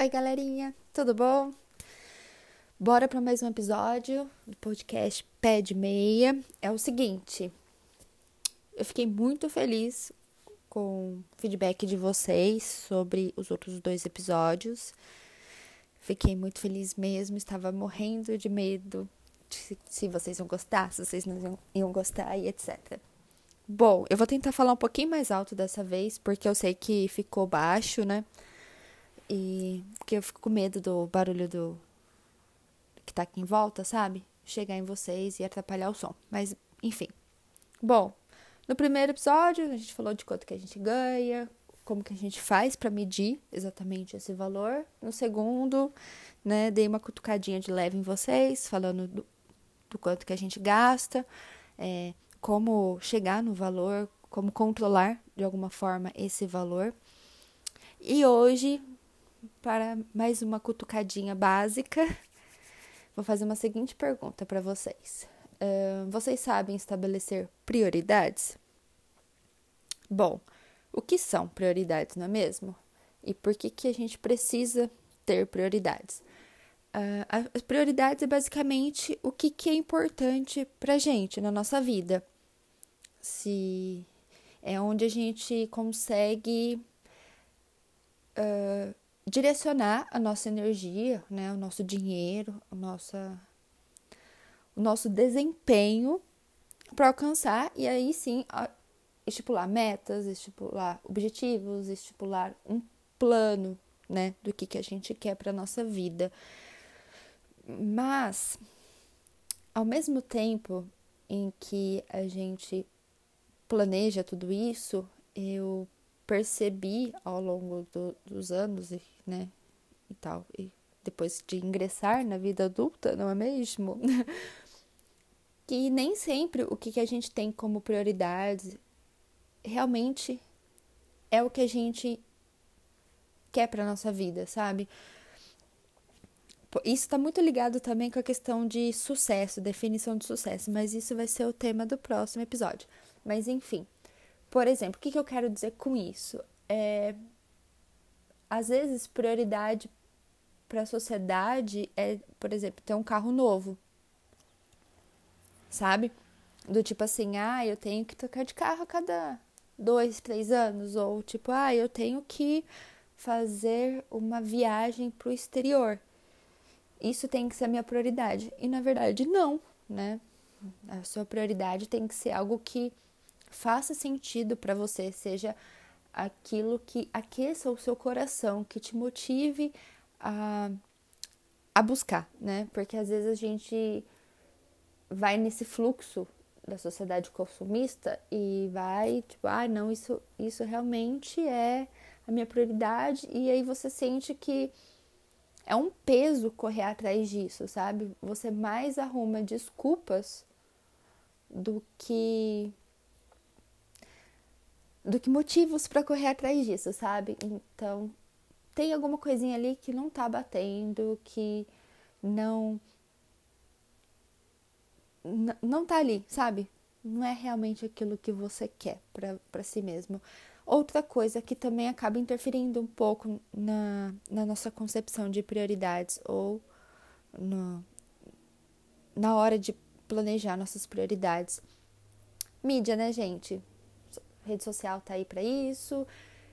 Oi, galerinha, tudo bom? Bora para mais um episódio do podcast Pé de Meia. É o seguinte, eu fiquei muito feliz com o feedback de vocês sobre os outros dois episódios. Fiquei muito feliz mesmo, estava morrendo de medo de se vocês iam gostar, se vocês não iam gostar e etc. Bom, eu vou tentar falar um pouquinho mais alto dessa vez, porque eu sei que ficou baixo, né? E porque eu fico com medo do barulho do que tá aqui em volta, sabe? Chegar em vocês e atrapalhar o som. Mas, enfim. Bom, no primeiro episódio a gente falou de quanto que a gente ganha, como que a gente faz para medir exatamente esse valor. No segundo, né, dei uma cutucadinha de leve em vocês, falando do, do quanto que a gente gasta, é, como chegar no valor, como controlar de alguma forma esse valor. E hoje para mais uma cutucadinha básica, vou fazer uma seguinte pergunta para vocês. Uh, vocês sabem estabelecer prioridades? Bom, o que são prioridades, não é mesmo? E por que, que a gente precisa ter prioridades? Uh, as prioridades é basicamente o que, que é importante para gente na nossa vida. Se é onde a gente consegue uh, direcionar a nossa energia, né, o nosso dinheiro, a nossa, o nosso desempenho para alcançar e aí sim estipular metas, estipular objetivos, estipular um plano, né, do que, que a gente quer para nossa vida. Mas ao mesmo tempo em que a gente planeja tudo isso, eu percebi ao longo do, dos anos, né, e tal, e depois de ingressar na vida adulta, não é mesmo? que nem sempre o que a gente tem como prioridade realmente é o que a gente quer para nossa vida, sabe? Isso está muito ligado também com a questão de sucesso, definição de sucesso, mas isso vai ser o tema do próximo episódio. Mas enfim, por exemplo, o que, que eu quero dizer com isso? É, às vezes, prioridade para a sociedade é, por exemplo, ter um carro novo. Sabe? Do tipo assim, ah, eu tenho que trocar de carro a cada dois, três anos. Ou tipo, ah, eu tenho que fazer uma viagem para o exterior. Isso tem que ser a minha prioridade. E na verdade, não, né? A sua prioridade tem que ser algo que faça sentido para você, seja aquilo que aqueça o seu coração, que te motive a, a buscar, né? Porque às vezes a gente vai nesse fluxo da sociedade consumista e vai tipo, ah, não, isso, isso realmente é a minha prioridade, e aí você sente que é um peso correr atrás disso, sabe? Você mais arruma desculpas do que do que motivos para correr atrás disso, sabe? Então, tem alguma coisinha ali que não tá batendo, que não não tá ali, sabe? Não é realmente aquilo que você quer para si mesmo. Outra coisa que também acaba interferindo um pouco na, na nossa concepção de prioridades ou no, na hora de planejar nossas prioridades. Mídia, né, gente? Rede social tá aí para isso,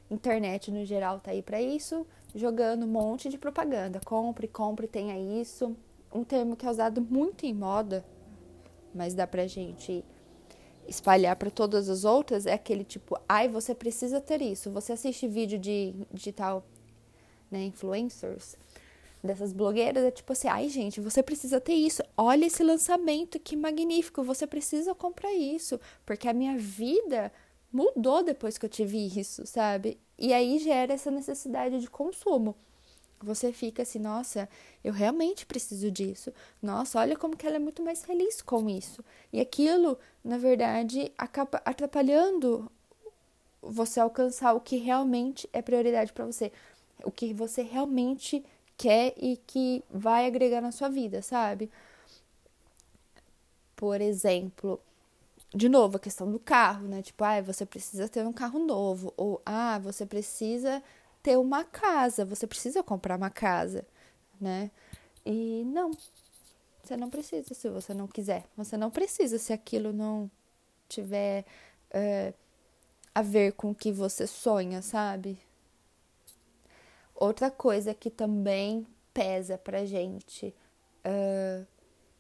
internet no geral tá aí para isso, jogando um monte de propaganda. Compre, compre, tenha isso. Um termo que é usado muito em moda, mas dá pra gente espalhar para todas as outras é aquele tipo, ai, você precisa ter isso. Você assiste vídeo de digital, né, influencers, dessas blogueiras, é tipo assim, ai, gente, você precisa ter isso. Olha esse lançamento, que magnífico. Você precisa comprar isso, porque a minha vida mudou depois que eu tive isso, sabe? E aí gera essa necessidade de consumo. Você fica assim, nossa, eu realmente preciso disso. Nossa, olha como que ela é muito mais feliz com isso. E aquilo, na verdade, acaba atrapalhando você alcançar o que realmente é prioridade para você, o que você realmente quer e que vai agregar na sua vida, sabe? Por exemplo, de novo, a questão do carro, né? Tipo, ah, você precisa ter um carro novo. Ou, ah, você precisa ter uma casa, você precisa comprar uma casa, né? E não, você não precisa se você não quiser. Você não precisa se aquilo não tiver é, a ver com o que você sonha, sabe? Outra coisa que também pesa pra gente, uh,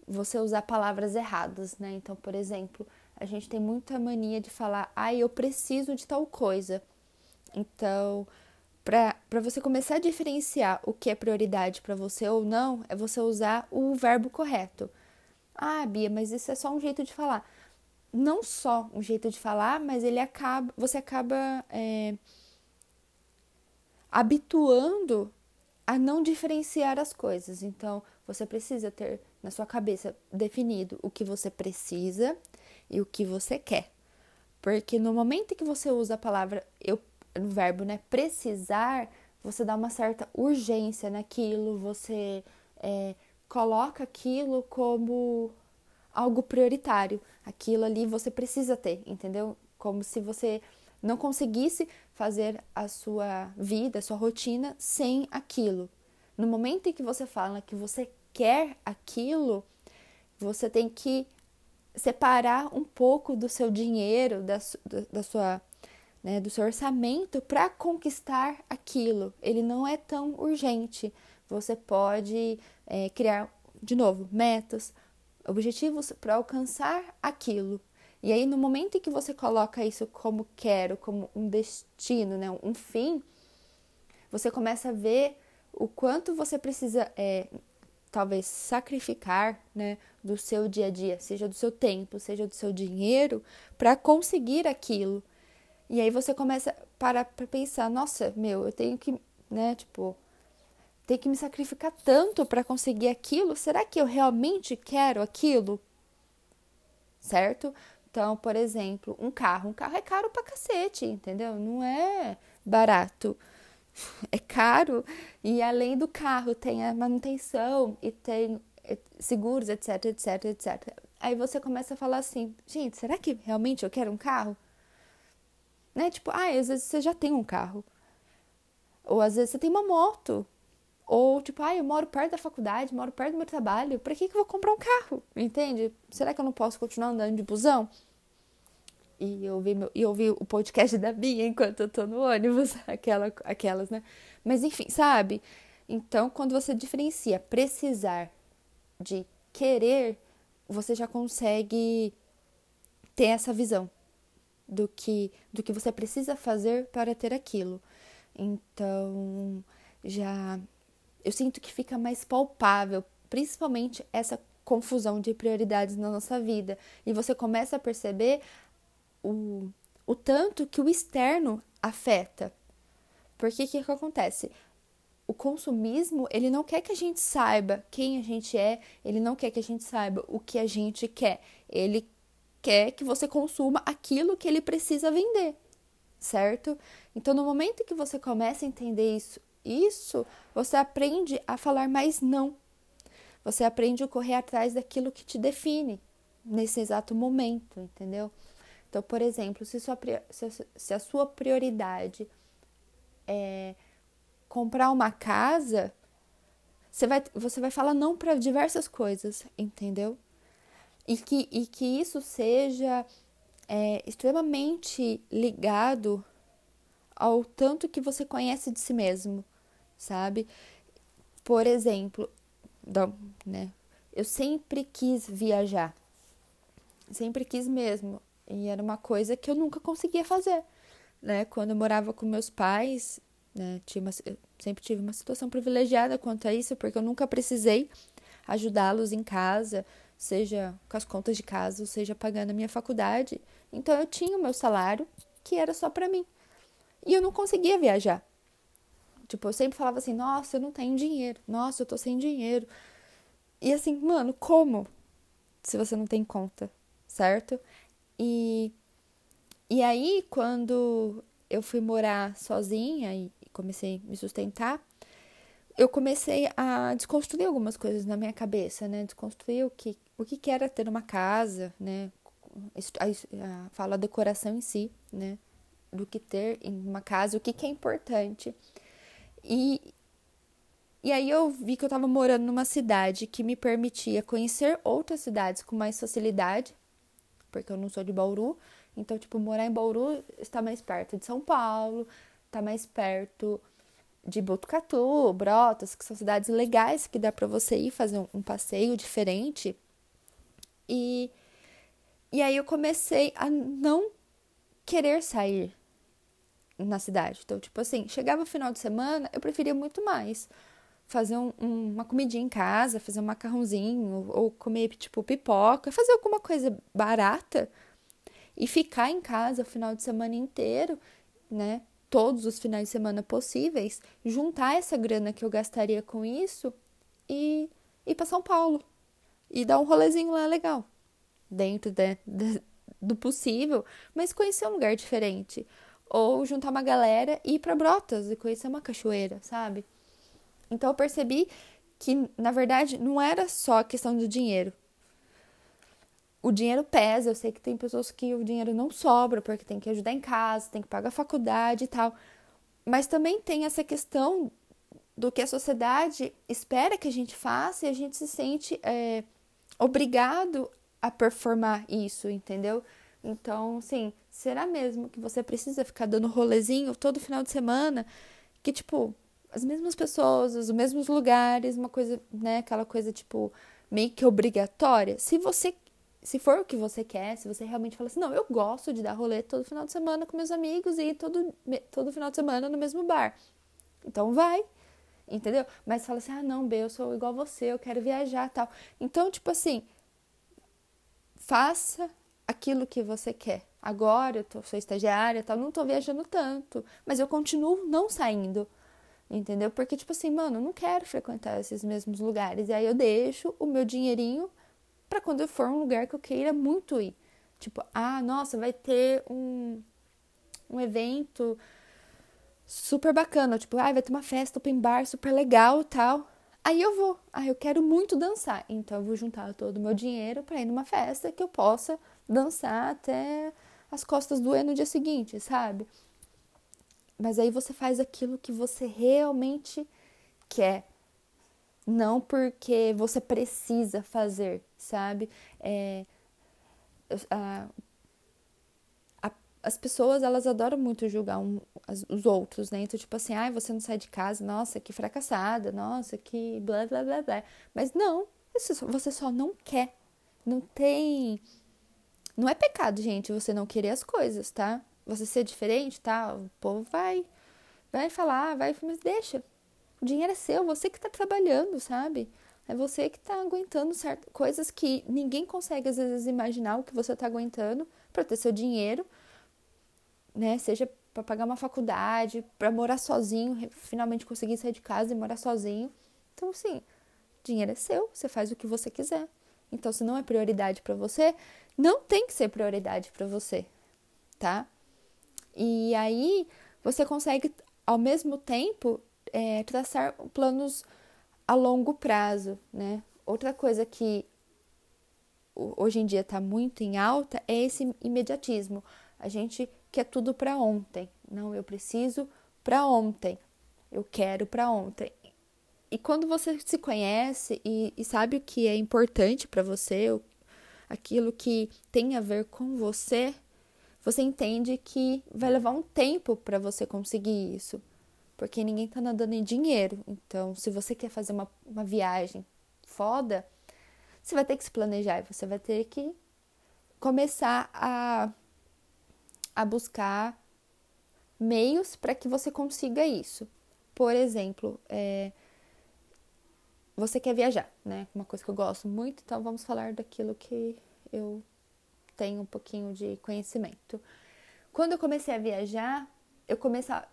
você usar palavras erradas, né? Então, por exemplo, a gente tem muita mania de falar, ah, eu preciso de tal coisa. Então, para você começar a diferenciar o que é prioridade para você ou não, é você usar o verbo correto. Ah, Bia, mas isso é só um jeito de falar. Não só um jeito de falar, mas ele acaba, você acaba é, habituando a não diferenciar as coisas. Então, você precisa ter na sua cabeça definido o que você precisa e o que você quer. Porque no momento que você usa a palavra eu no verbo, né, precisar, você dá uma certa urgência naquilo, você é, coloca aquilo como algo prioritário. Aquilo ali você precisa ter, entendeu? Como se você não conseguisse fazer a sua vida, a sua rotina sem aquilo. No momento em que você fala que você quer aquilo, você tem que separar um pouco do seu dinheiro, da, da sua, né, do seu orçamento para conquistar aquilo. Ele não é tão urgente. Você pode é, criar, de novo, metas, objetivos para alcançar aquilo. E aí, no momento em que você coloca isso como quero, como um destino, né, um fim, você começa a ver o quanto você precisa é, talvez sacrificar, né, do seu dia a dia, seja do seu tempo, seja do seu dinheiro, para conseguir aquilo. E aí você começa para pensar, nossa, meu, eu tenho que, né, tipo, tenho que me sacrificar tanto para conseguir aquilo. Será que eu realmente quero aquilo? Certo? Então, por exemplo, um carro, um carro é caro pra cacete, entendeu? Não é barato é caro e além do carro tem a manutenção e tem seguros, etc, etc, etc. Aí você começa a falar assim, gente, será que realmente eu quero um carro? Né? Tipo, ah, às vezes você já tem um carro. Ou às vezes você tem uma moto. Ou tipo, ah, eu moro perto da faculdade, moro perto do meu trabalho, pra que, que eu vou comprar um carro? Entende? Será que eu não posso continuar andando de busão? E ouvir, meu, e ouvir o podcast da Bia enquanto eu tô no ônibus, aquela, aquelas, né? Mas enfim, sabe? Então, quando você diferencia precisar de querer, você já consegue ter essa visão do que do que você precisa fazer para ter aquilo. Então, já eu sinto que fica mais palpável, principalmente essa confusão de prioridades na nossa vida. E você começa a perceber o, o tanto que o externo afeta. Porque o que, que acontece? O consumismo, ele não quer que a gente saiba quem a gente é, ele não quer que a gente saiba o que a gente quer. Ele quer que você consuma aquilo que ele precisa vender, certo? Então, no momento que você começa a entender isso, isso, você aprende a falar mais não. Você aprende a correr atrás daquilo que te define nesse exato momento, entendeu? Então, por exemplo, se, sua, se a sua prioridade é comprar uma casa, você vai, você vai falar não para diversas coisas, entendeu? E que, e que isso seja é, extremamente ligado ao tanto que você conhece de si mesmo, sabe? Por exemplo, né? Eu sempre quis viajar, sempre quis mesmo. E era uma coisa que eu nunca conseguia fazer, né? Quando eu morava com meus pais, né? Tinha uma, sempre tive uma situação privilegiada quanto a isso, porque eu nunca precisei ajudá-los em casa, seja com as contas de casa, seja pagando a minha faculdade. Então eu tinha o meu salário que era só para mim. E eu não conseguia viajar. Tipo, eu sempre falava assim: "Nossa, eu não tenho dinheiro. Nossa, eu tô sem dinheiro". E assim, mano, como? Se você não tem conta, certo? E, e aí, quando eu fui morar sozinha e comecei a me sustentar, eu comecei a desconstruir algumas coisas na minha cabeça, né? Desconstruir o que, o que, que era ter uma casa, né? A, a, fala a decoração em si, né? Do que ter em uma casa, o que, que é importante. E, e aí eu vi que eu estava morando numa cidade que me permitia conhecer outras cidades com mais facilidade, porque eu não sou de Bauru. Então, tipo, morar em Bauru está mais perto de São Paulo, está mais perto de Botucatu, Brotas, que são cidades legais que dá para você ir fazer um, um passeio diferente. E, e aí eu comecei a não querer sair na cidade. Então, tipo assim, chegava o final de semana, eu preferia muito mais fazer um, um, uma comidinha em casa, fazer um macarrãozinho, ou, comer, tipo, pipoca, fazer alguma coisa barata e ficar em casa o final de semana inteiro, né? Todos os finais de semana possíveis, juntar essa grana que eu gastaria com isso e ir para São Paulo e dar um rolezinho lá legal, dentro de, de, do possível, mas conhecer um lugar diferente. Ou juntar uma galera e ir para Brotas e conhecer uma cachoeira, sabe? Então eu percebi que, na verdade, não era só a questão do dinheiro. O dinheiro pesa, eu sei que tem pessoas que o dinheiro não sobra porque tem que ajudar em casa, tem que pagar a faculdade e tal. Mas também tem essa questão do que a sociedade espera que a gente faça e a gente se sente é, obrigado a performar isso, entendeu? Então, sim, será mesmo que você precisa ficar dando rolezinho todo final de semana? Que, tipo, as mesmas pessoas, os mesmos lugares, uma coisa, né, aquela coisa tipo meio que obrigatória. Se você se for o que você quer, se você realmente fala assim, não, eu gosto de dar rolê todo final de semana com meus amigos e todo todo final de semana no mesmo bar. Então vai, entendeu? Mas fala assim, ah, não, B, eu sou igual você, eu quero viajar, tal. Então, tipo assim, faça aquilo que você quer. Agora eu tô, sou estagiária, tal, não tô viajando tanto, mas eu continuo não saindo. Entendeu? Porque, tipo assim, mano, eu não quero frequentar esses mesmos lugares. E aí eu deixo o meu dinheirinho para quando eu for um lugar que eu queira muito ir. Tipo, ah, nossa, vai ter um, um evento super bacana. Tipo, ah, vai ter uma festa open bar super legal e tal. Aí eu vou. Ah, eu quero muito dançar. Então eu vou juntar todo o meu dinheiro para ir numa festa que eu possa dançar até as costas doer no dia seguinte, sabe? Mas aí você faz aquilo que você realmente quer. Não porque você precisa fazer, sabe? É, a, a, as pessoas, elas adoram muito julgar um, as, os outros, né? Então, tipo assim, ai, você não sai de casa, nossa, que fracassada, nossa, que blá, blá, blá, blá. Mas não, você só não quer. Não tem... Não é pecado, gente, você não querer as coisas, tá? Você ser diferente, tá? O povo vai, vai falar, vai, mas deixa. O dinheiro é seu, você que tá trabalhando, sabe? É você que tá aguentando certas coisas que ninguém consegue às vezes imaginar o que você tá aguentando para ter seu dinheiro, né? Seja para pagar uma faculdade, para morar sozinho, finalmente conseguir sair de casa e morar sozinho. Então, assim, dinheiro é seu, você faz o que você quiser. Então, se não é prioridade para você, não tem que ser prioridade para você, tá? E aí você consegue, ao mesmo tempo, é, traçar planos a longo prazo, né? Outra coisa que hoje em dia está muito em alta é esse imediatismo. A gente quer tudo para ontem. Não, eu preciso para ontem. Eu quero para ontem. E quando você se conhece e, e sabe o que é importante para você, aquilo que tem a ver com você, você entende que vai levar um tempo para você conseguir isso, porque ninguém tá nadando em dinheiro. Então, se você quer fazer uma, uma viagem foda, você vai ter que se planejar, você vai ter que começar a, a buscar meios para que você consiga isso. Por exemplo, é, você quer viajar, né? Uma coisa que eu gosto muito, então vamos falar daquilo que eu tenho um pouquinho de conhecimento. Quando eu comecei a viajar, eu comecei a,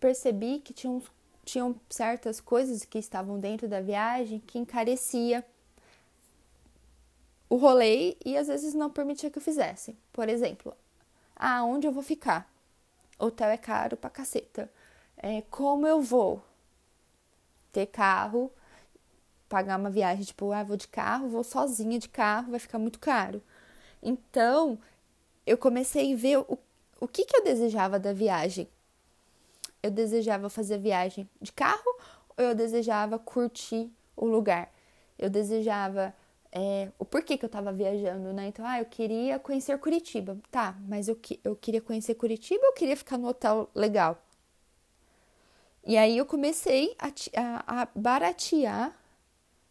percebi que tinham, tinham certas coisas que estavam dentro da viagem que encarecia o rolê e às vezes não permitia que eu fizesse. Por exemplo, ah, onde eu vou ficar? Hotel é caro pra caceta. É, como eu vou ter carro, pagar uma viagem, tipo, ah, vou de carro, vou sozinha de carro, vai ficar muito caro. Então, eu comecei a ver o, o que, que eu desejava da viagem. eu desejava fazer viagem de carro ou eu desejava curtir o lugar. Eu desejava é, o porquê que eu tava viajando, né? Então, ah, eu queria conhecer Curitiba. Tá, mas eu, eu queria conhecer Curitiba ou eu queria ficar no hotel legal? E aí eu comecei a, a, a baratear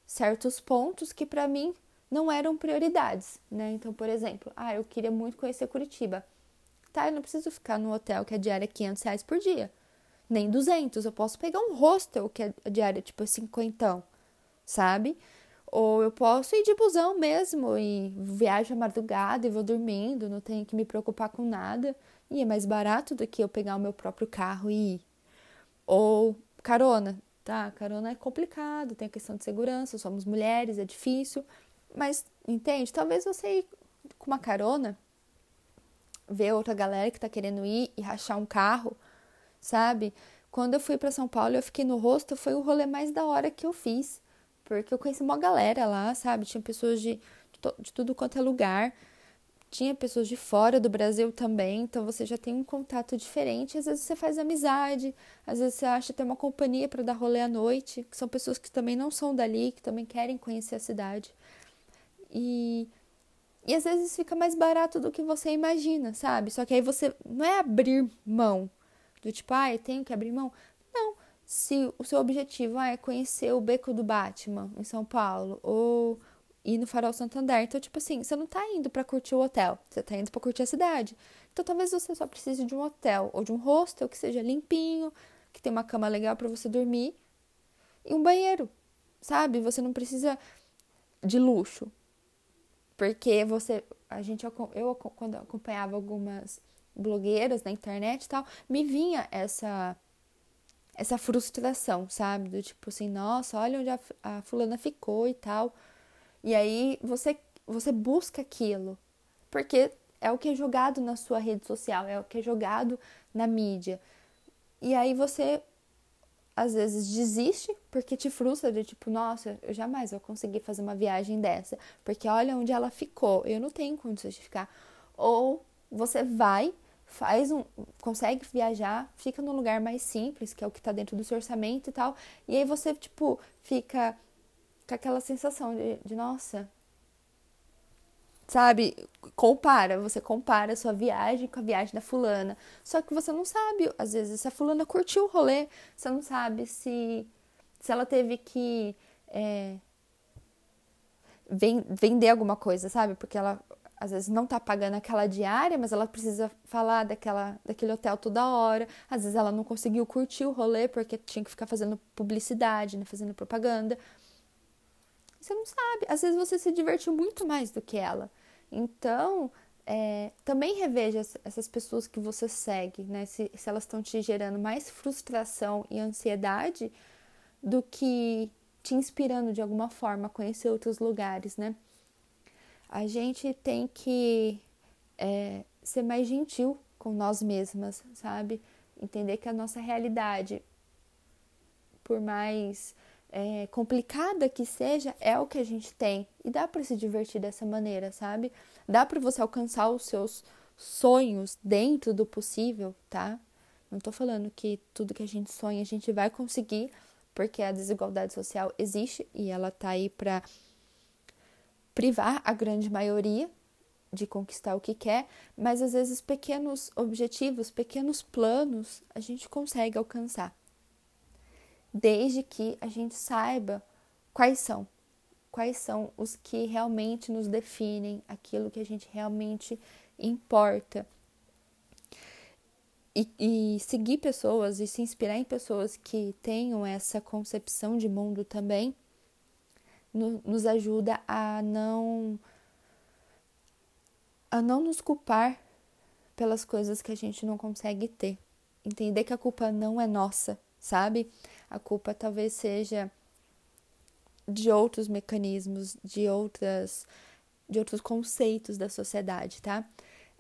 certos pontos que para mim não eram prioridades, né? Então, por exemplo, ah, eu queria muito conhecer Curitiba. Tá, eu não preciso ficar no hotel que a diária é 500 reais por dia. Nem 200. Eu posso pegar um hostel que a diária tipo 50, sabe? Ou eu posso ir de busão mesmo e viajo à madrugada e vou dormindo, não tenho que me preocupar com nada. E é mais barato do que eu pegar o meu próprio carro e ir. Ou carona, tá? Carona é complicado, tem a questão de segurança, somos mulheres, é difícil. Mas, entende? Talvez você ir com uma carona, ver outra galera que tá querendo ir e rachar um carro, sabe? Quando eu fui para São Paulo, eu fiquei no rosto, foi o rolê mais da hora que eu fiz. Porque eu conheci uma galera lá, sabe? Tinha pessoas de, de tudo quanto é lugar. Tinha pessoas de fora do Brasil também, então você já tem um contato diferente. Às vezes você faz amizade, às vezes você acha ter uma companhia para dar rolê à noite, que são pessoas que também não são dali, que também querem conhecer a cidade. E, e às vezes fica mais barato do que você imagina, sabe? Só que aí você não é abrir mão do tipo, ah, eu tenho que abrir mão. Não. Se o seu objetivo ah, é conhecer o beco do Batman em São Paulo ou ir no Farol Santander, então, tipo assim, você não tá indo para curtir o hotel, você tá indo para curtir a cidade. Então, talvez você só precise de um hotel ou de um hostel que seja limpinho, que tenha uma cama legal para você dormir e um banheiro, sabe? Você não precisa de luxo. Porque você, a gente, eu quando acompanhava algumas blogueiras na internet e tal, me vinha essa essa frustração, sabe? Do tipo assim, nossa, olha onde a, a fulana ficou e tal. E aí você você busca aquilo, porque é o que é jogado na sua rede social, é o que é jogado na mídia. E aí você às vezes desiste porque te frustra de tipo, nossa, eu jamais vou conseguir fazer uma viagem dessa, porque olha onde ela ficou, eu não tenho condições de ficar. Ou você vai, faz um, consegue viajar, fica num lugar mais simples, que é o que está dentro do seu orçamento e tal, e aí você tipo fica com aquela sensação de, de nossa, sabe? Compara, você compara a sua viagem com a viagem da fulana. Só que você não sabe, às vezes, se a fulana curtiu o rolê, você não sabe se, se ela teve que é, vender alguma coisa, sabe? Porque ela às vezes não tá pagando aquela diária, mas ela precisa falar daquela, daquele hotel toda hora. Às vezes ela não conseguiu curtir o rolê porque tinha que ficar fazendo publicidade, né? fazendo propaganda. Você não sabe. Às vezes você se divertiu muito mais do que ela. Então, é, também reveja essas pessoas que você segue, né? Se, se elas estão te gerando mais frustração e ansiedade do que te inspirando de alguma forma a conhecer outros lugares, né? A gente tem que é, ser mais gentil com nós mesmas, sabe? Entender que a nossa realidade, por mais é, complicada que seja, é o que a gente tem. E dá para se divertir dessa maneira, sabe? Dá para você alcançar os seus sonhos dentro do possível, tá? Não tô falando que tudo que a gente sonha a gente vai conseguir, porque a desigualdade social existe e ela tá aí para privar a grande maioria de conquistar o que quer, mas às vezes pequenos objetivos, pequenos planos a gente consegue alcançar desde que a gente saiba quais são, quais são os que realmente nos definem, aquilo que a gente realmente importa. E, e, seguir pessoas e se inspirar em pessoas que tenham essa concepção de mundo também no, nos ajuda a não a não nos culpar pelas coisas que a gente não consegue ter. Entender que a culpa não é nossa, sabe? A culpa talvez seja de outros mecanismos, de outras de outros conceitos da sociedade, tá?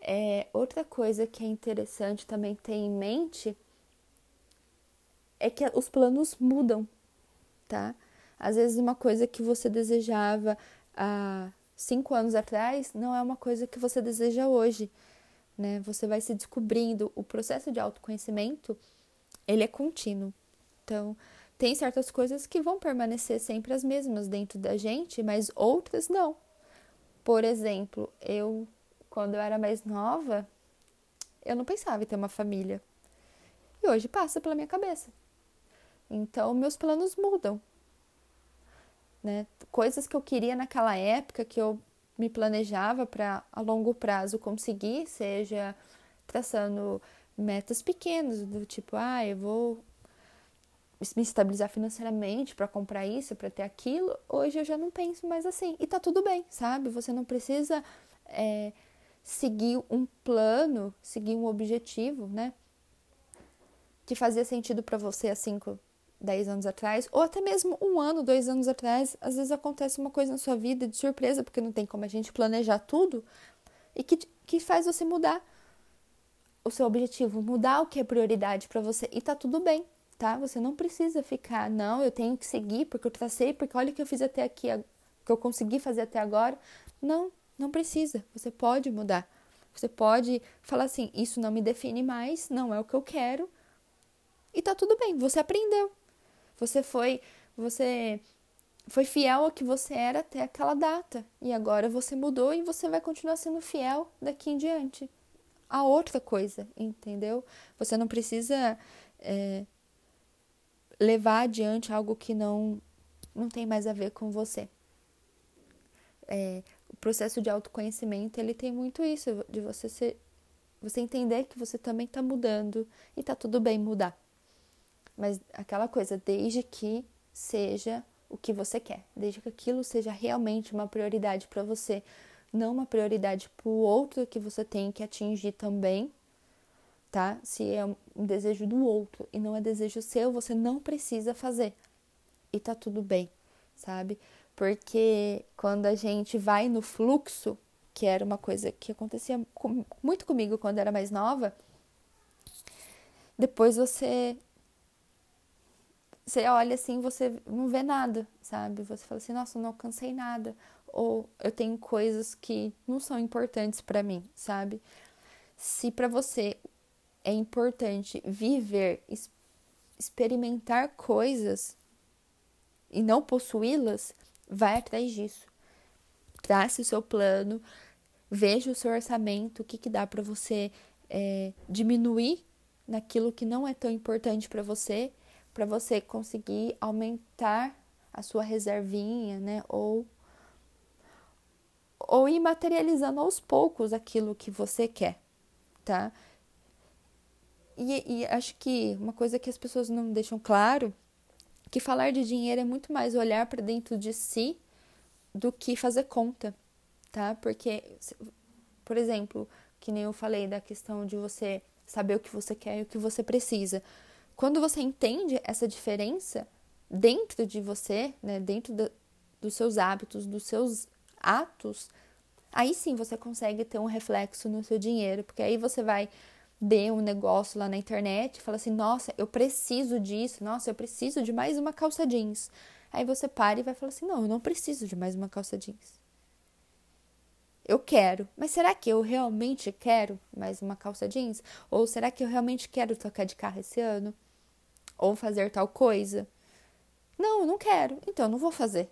É, outra coisa que é interessante também ter em mente é que os planos mudam, tá? Às vezes uma coisa que você desejava há cinco anos atrás não é uma coisa que você deseja hoje, né? Você vai se descobrindo. O processo de autoconhecimento ele é contínuo. Então, tem certas coisas que vão permanecer sempre as mesmas dentro da gente, mas outras não. Por exemplo, eu, quando eu era mais nova, eu não pensava em ter uma família. E hoje passa pela minha cabeça. Então, meus planos mudam. Né? Coisas que eu queria naquela época, que eu me planejava para a longo prazo conseguir, seja traçando metas pequenas, do tipo, ah, eu vou me estabilizar financeiramente para comprar isso, para ter aquilo, hoje eu já não penso mais assim. E tá tudo bem, sabe? Você não precisa é, seguir um plano, seguir um objetivo, né? Que fazia sentido para você há 5, 10 anos atrás, ou até mesmo um ano, dois anos atrás. Às vezes acontece uma coisa na sua vida de surpresa, porque não tem como a gente planejar tudo, e que, que faz você mudar o seu objetivo, mudar o que é prioridade para você. E tá tudo bem, tá? Você não precisa ficar, não, eu tenho que seguir porque eu tracei, porque olha o que eu fiz até aqui, que eu consegui fazer até agora. Não, não precisa. Você pode mudar. Você pode falar assim: isso não me define mais, não é o que eu quero. E tá tudo bem, você aprendeu. Você foi, você foi fiel ao que você era até aquela data. E agora você mudou e você vai continuar sendo fiel daqui em diante. A outra coisa, entendeu? Você não precisa é, levar adiante algo que não, não tem mais a ver com você. É, o processo de autoconhecimento, ele tem muito isso, de você ser, você entender que você também está mudando e tá tudo bem mudar. Mas aquela coisa, desde que seja o que você quer, desde que aquilo seja realmente uma prioridade para você, não uma prioridade para o outro que você tem que atingir também, tá? Se é um desejo do outro e não é desejo seu, você não precisa fazer. E tá tudo bem, sabe? Porque quando a gente vai no fluxo, que era uma coisa que acontecia muito comigo quando era mais nova, depois você você olha assim, você não vê nada, sabe? Você fala assim, nossa, não alcancei nada, ou eu tenho coisas que não são importantes para mim, sabe? Se para você é importante viver, experimentar coisas e não possuí-las, vai atrás disso. Trace o seu plano, veja o seu orçamento, o que, que dá para você é, diminuir naquilo que não é tão importante para você, para você conseguir aumentar a sua reservinha, né? Ou, ou ir materializando aos poucos aquilo que você quer, tá? E, e acho que uma coisa que as pessoas não deixam claro que falar de dinheiro é muito mais olhar para dentro de si do que fazer conta, tá? Porque, por exemplo, que nem eu falei da questão de você saber o que você quer e o que você precisa. Quando você entende essa diferença dentro de você, né, dentro do, dos seus hábitos, dos seus atos, aí sim você consegue ter um reflexo no seu dinheiro, porque aí você vai dê um negócio lá na internet e fala assim: nossa, eu preciso disso, nossa, eu preciso de mais uma calça jeans. Aí você para e vai falar assim: não, eu não preciso de mais uma calça jeans. Eu quero, mas será que eu realmente quero mais uma calça jeans? Ou será que eu realmente quero trocar de carro esse ano? Ou fazer tal coisa? Não, eu não quero, então eu não vou fazer.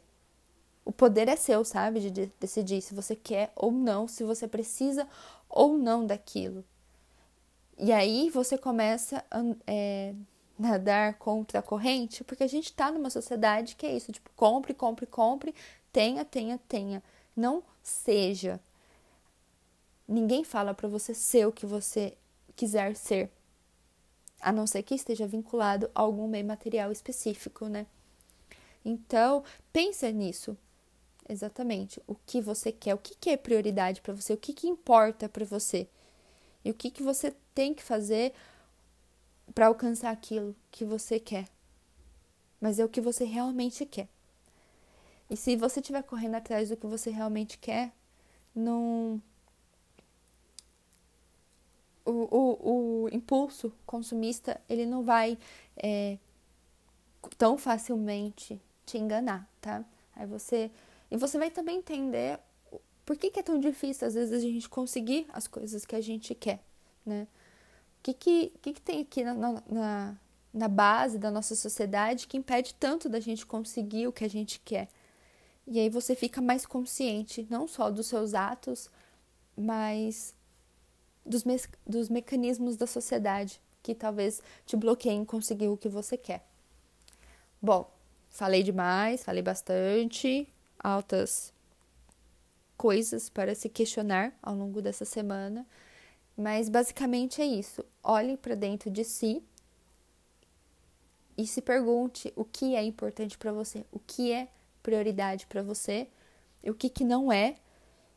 O poder é seu, sabe? De decidir se você quer ou não, se você precisa ou não daquilo. E aí você começa a é, nadar contra a corrente, porque a gente está numa sociedade que é isso, tipo, compre, compre, compre, tenha, tenha, tenha. Não seja. Ninguém fala para você ser o que você quiser ser, a não ser que esteja vinculado a algum bem material específico, né? Então, pensa nisso. Exatamente. O que você quer, o que, que é prioridade para você, o que, que importa para você. E o que, que você tem que fazer para alcançar aquilo que você quer. Mas é o que você realmente quer. E se você estiver correndo atrás do que você realmente quer, não. O, o, o impulso consumista ele não vai é, tão facilmente te enganar, tá? Aí você e você vai também entender por que, que é tão difícil, às vezes, a gente conseguir as coisas que a gente quer, né? O que, que, que, que tem aqui na, na, na base da nossa sociedade que impede tanto da gente conseguir o que a gente quer. E aí você fica mais consciente, não só dos seus atos, mas dos, me dos mecanismos da sociedade que talvez te bloqueiem em conseguir o que você quer. Bom, falei demais, falei bastante, altas coisas para se questionar ao longo dessa semana, mas basicamente é isso. Olhe para dentro de si e se pergunte o que é importante para você, o que é prioridade para você, o que, que não é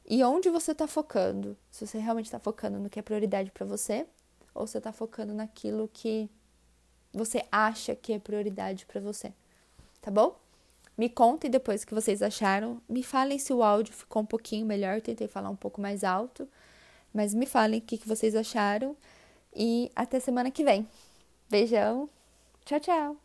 e onde você está focando. Se você realmente está focando no que é prioridade para você ou você está focando naquilo que você acha que é prioridade para você, tá bom? Me contem depois o que vocês acharam. Me falem se o áudio ficou um pouquinho melhor. tentei falar um pouco mais alto. Mas me falem o que vocês acharam. E até semana que vem. Beijão. Tchau, tchau.